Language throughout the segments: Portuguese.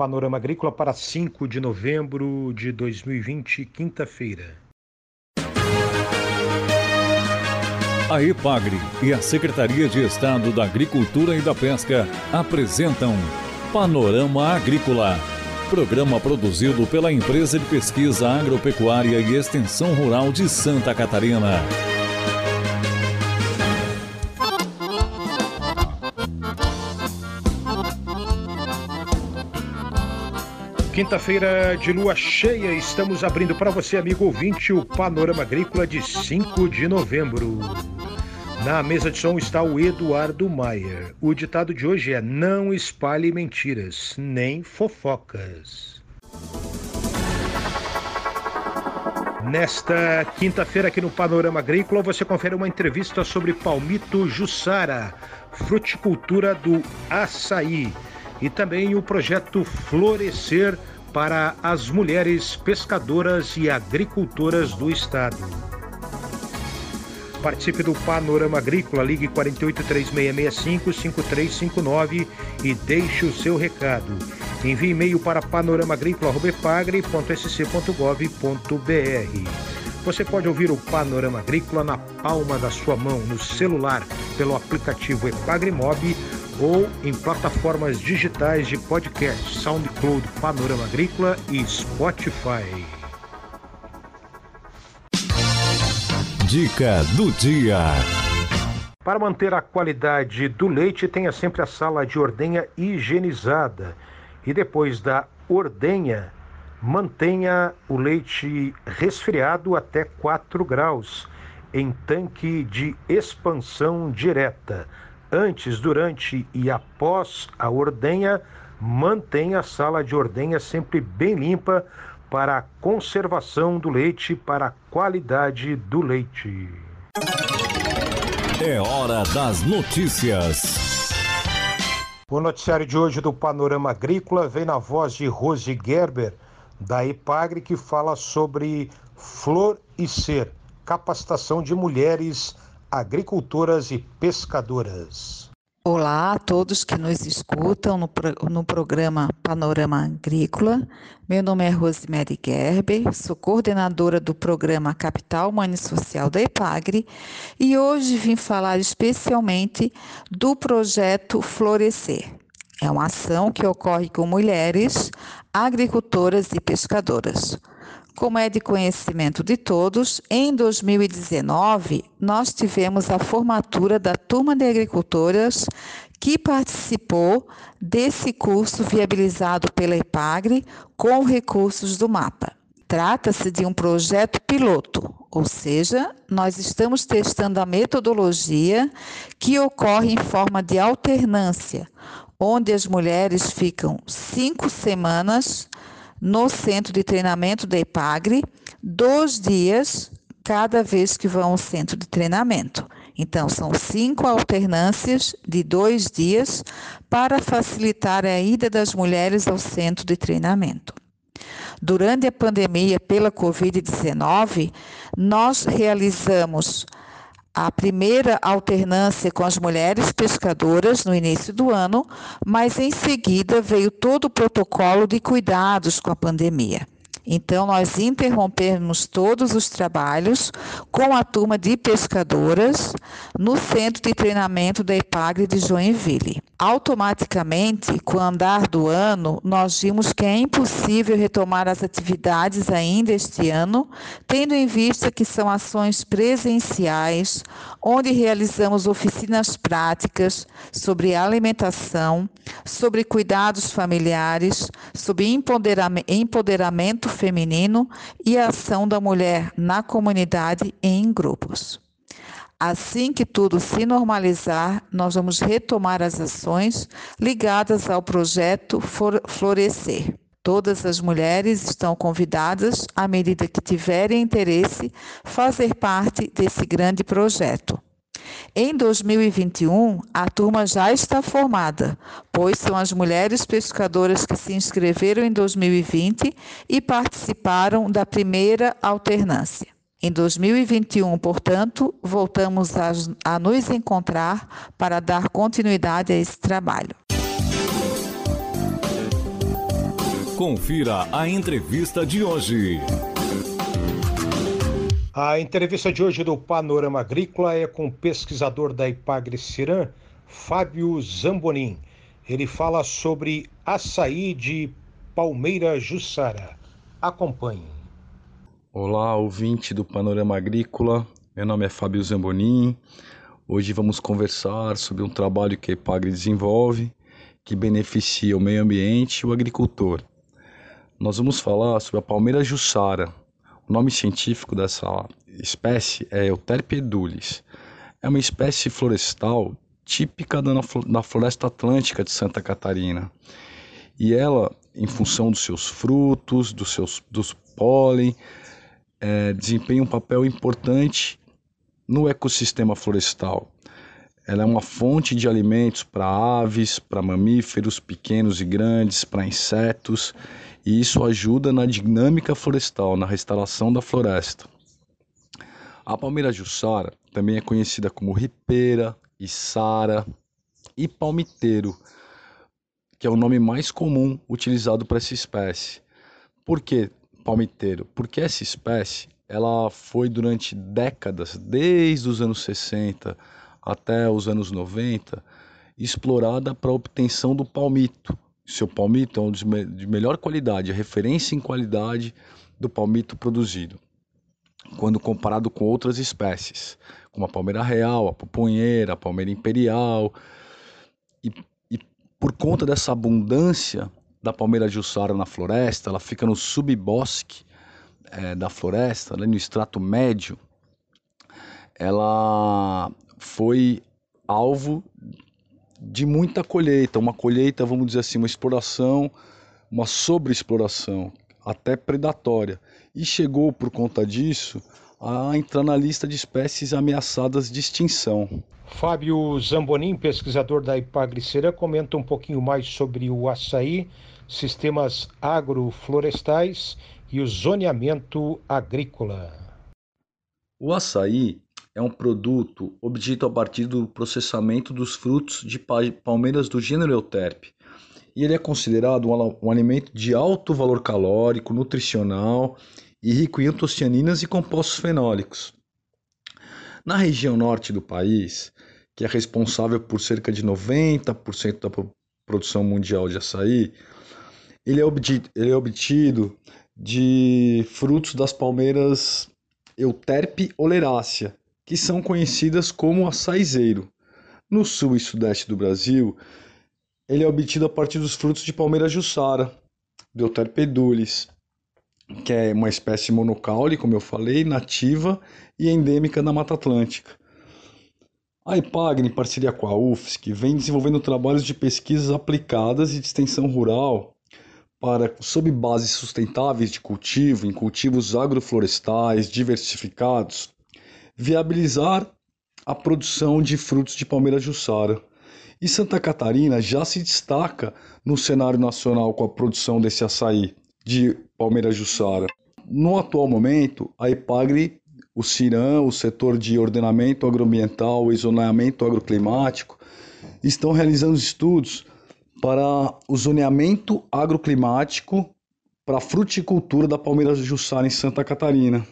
Panorama Agrícola para 5 de novembro de 2020, quinta-feira. A EPAGRE e a Secretaria de Estado da Agricultura e da Pesca apresentam Panorama Agrícola, programa produzido pela Empresa de Pesquisa Agropecuária e Extensão Rural de Santa Catarina. Quinta-feira de lua cheia, estamos abrindo para você, amigo ouvinte, o Panorama Agrícola de 5 de novembro. Na mesa de som está o Eduardo Maier. O ditado de hoje é: Não espalhe mentiras, nem fofocas. Nesta quinta-feira, aqui no Panorama Agrícola, você confere uma entrevista sobre Palmito Jussara, fruticultura do açaí, e também o projeto Florescer para as mulheres pescadoras e agricultoras do estado. Participe do Panorama Agrícola, ligue 483665-5359 e deixe o seu recado. Envie e-mail para panoramaagrícola.sc.gov.br. Você pode ouvir o Panorama Agrícola na palma da sua mão, no celular, pelo aplicativo Epagremob ou em plataformas digitais de podcast, SoundCloud, Panorama Agrícola e Spotify. Dica do dia. Para manter a qualidade do leite, tenha sempre a sala de ordenha higienizada. E depois da ordenha, mantenha o leite resfriado até 4 graus em tanque de expansão direta. Antes, durante e após a ordenha, mantenha a sala de ordenha sempre bem limpa para a conservação do leite, para a qualidade do leite. É hora das notícias. O noticiário de hoje do Panorama Agrícola vem na voz de Rose Gerber, da EPAGRE, que fala sobre flor e ser, capacitação de mulheres agricultoras e pescadoras. Olá a todos que nos escutam no, no programa Panorama Agrícola. Meu nome é Rosemary Gerber, sou coordenadora do programa Capital Humano Social da EPAGRE e hoje vim falar especialmente do projeto Florescer. É uma ação que ocorre com mulheres agricultoras e pescadoras. Como é de conhecimento de todos, em 2019 nós tivemos a formatura da turma de agricultoras que participou desse curso viabilizado pela EPAGRE com recursos do MAPA. Trata-se de um projeto piloto, ou seja, nós estamos testando a metodologia que ocorre em forma de alternância, onde as mulheres ficam cinco semanas no centro de treinamento da EPAGRE, dois dias cada vez que vão ao centro de treinamento. Então, são cinco alternâncias de dois dias para facilitar a ida das mulheres ao centro de treinamento. Durante a pandemia pela Covid-19, nós realizamos a primeira alternância com as mulheres pescadoras no início do ano, mas em seguida veio todo o protocolo de cuidados com a pandemia. Então, nós interrompemos todos os trabalhos com a turma de pescadoras no centro de treinamento da EPAGRE de Joinville. Automaticamente, com o andar do ano, nós vimos que é impossível retomar as atividades ainda este ano, tendo em vista que são ações presenciais, onde realizamos oficinas práticas sobre alimentação, sobre cuidados familiares, sobre empoderamento feminino e a ação da mulher na comunidade e em grupos. Assim que tudo se normalizar, nós vamos retomar as ações ligadas ao projeto Florescer. Todas as mulheres estão convidadas, à medida que tiverem interesse, fazer parte desse grande projeto. Em 2021, a turma já está formada, pois são as mulheres pescadoras que se inscreveram em 2020 e participaram da primeira alternância. Em 2021, portanto, voltamos a, a nos encontrar para dar continuidade a esse trabalho. Confira a entrevista de hoje. A entrevista de hoje do Panorama Agrícola é com o pesquisador da Ipagre Ciran, Fábio Zambonin. Ele fala sobre açaí de Palmeira Jussara. Acompanhe. Olá, ouvinte do Panorama Agrícola. Meu nome é Fábio Zambonin. Hoje vamos conversar sobre um trabalho que a Ipagre desenvolve que beneficia o meio ambiente e o agricultor. Nós vamos falar sobre a palmeira jussara. O nome científico dessa espécie é Euterpe edulis. É uma espécie florestal típica da floresta atlântica de Santa Catarina. E ela, em função dos seus frutos, dos seus dos pólen, é, desempenha um papel importante no ecossistema florestal. Ela é uma fonte de alimentos para aves, para mamíferos pequenos e grandes, para insetos, e isso ajuda na dinâmica florestal, na restauração da floresta. A palmeira jussara também é conhecida como ripeira, içara e palmiteiro, que é o nome mais comum utilizado para essa espécie. Por que palmiteiro? Porque essa espécie ela foi durante décadas, desde os anos 60, até os anos 90, explorada para a obtenção do palmito. Seu palmito é um dos de melhor qualidade, a referência em qualidade do palmito produzido, quando comparado com outras espécies, como a palmeira real, a pupunheira, a palmeira imperial. E, e por conta dessa abundância da palmeira jussara na floresta, ela fica no subbosque é, da floresta, no extrato médio, ela foi alvo de muita colheita, uma colheita, vamos dizer assim, uma exploração, uma sobreexploração, até predatória. E chegou, por conta disso, a entrar na lista de espécies ameaçadas de extinção. Fábio Zambonin, pesquisador da Ipagriceira, comenta um pouquinho mais sobre o açaí, sistemas agroflorestais e o zoneamento agrícola. O açaí é um produto obtido a partir do processamento dos frutos de palmeiras do gênero Euterpe. E ele é considerado um alimento de alto valor calórico, nutricional e rico em antocianinas e compostos fenólicos. Na região norte do país, que é responsável por cerca de 90% da produção mundial de açaí, ele é, obtido, ele é obtido de frutos das palmeiras Euterpe oleracea, que são conhecidas como açaizeiro. No sul e sudeste do Brasil, ele é obtido a partir dos frutos de palmeira jussara, Deuterpedulis, que é uma espécie monocaule, como eu falei, nativa e endêmica da Mata Atlântica. A IPAGNE, em parceria com a UFSC, vem desenvolvendo trabalhos de pesquisas aplicadas e de extensão rural para, sob bases sustentáveis de cultivo, em cultivos agroflorestais diversificados, viabilizar a produção de frutos de palmeira jussara. E Santa Catarina já se destaca no cenário nacional com a produção desse açaí de palmeira jussara. No atual momento, a Epagre, o CIRAM, o setor de ordenamento agroambiental e zoneamento agroclimático, estão realizando estudos para o zoneamento agroclimático para a fruticultura da palmeira jussara em Santa Catarina.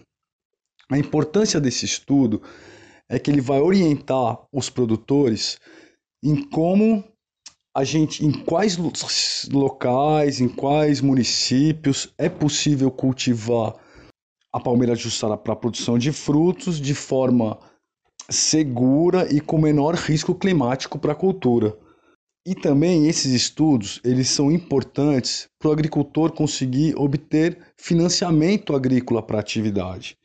A importância desse estudo é que ele vai orientar os produtores em como a gente, em quais locais, em quais municípios é possível cultivar a palmeira jussara para a produção de frutos de forma segura e com menor risco climático para a cultura. E também esses estudos, eles são importantes para o agricultor conseguir obter financiamento agrícola para a atividade.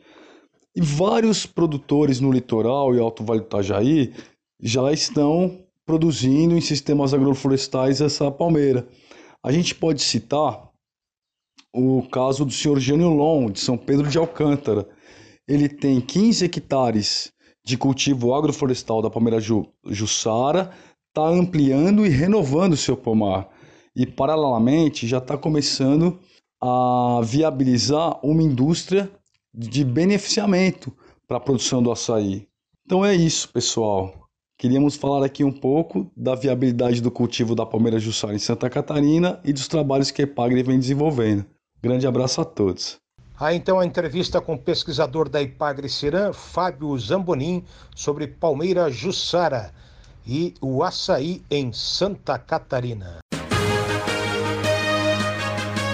E vários produtores no litoral e Alto Vale do Itajaí já estão produzindo em sistemas agroflorestais essa palmeira. A gente pode citar o caso do senhor Jânio Long, de São Pedro de Alcântara. Ele tem 15 hectares de cultivo agroflorestal da palmeira ju, Jussara, está ampliando e renovando o seu pomar. E, paralelamente, já está começando a viabilizar uma indústria de beneficiamento para a produção do açaí. Então é isso, pessoal. queríamos falar aqui um pouco da viabilidade do cultivo da palmeira jussara em Santa Catarina e dos trabalhos que a Ipagre vem desenvolvendo. Grande abraço a todos. Há então a entrevista com o pesquisador da Ipagre Ciran, Fábio Zambonin, sobre palmeira jussara e o açaí em Santa Catarina.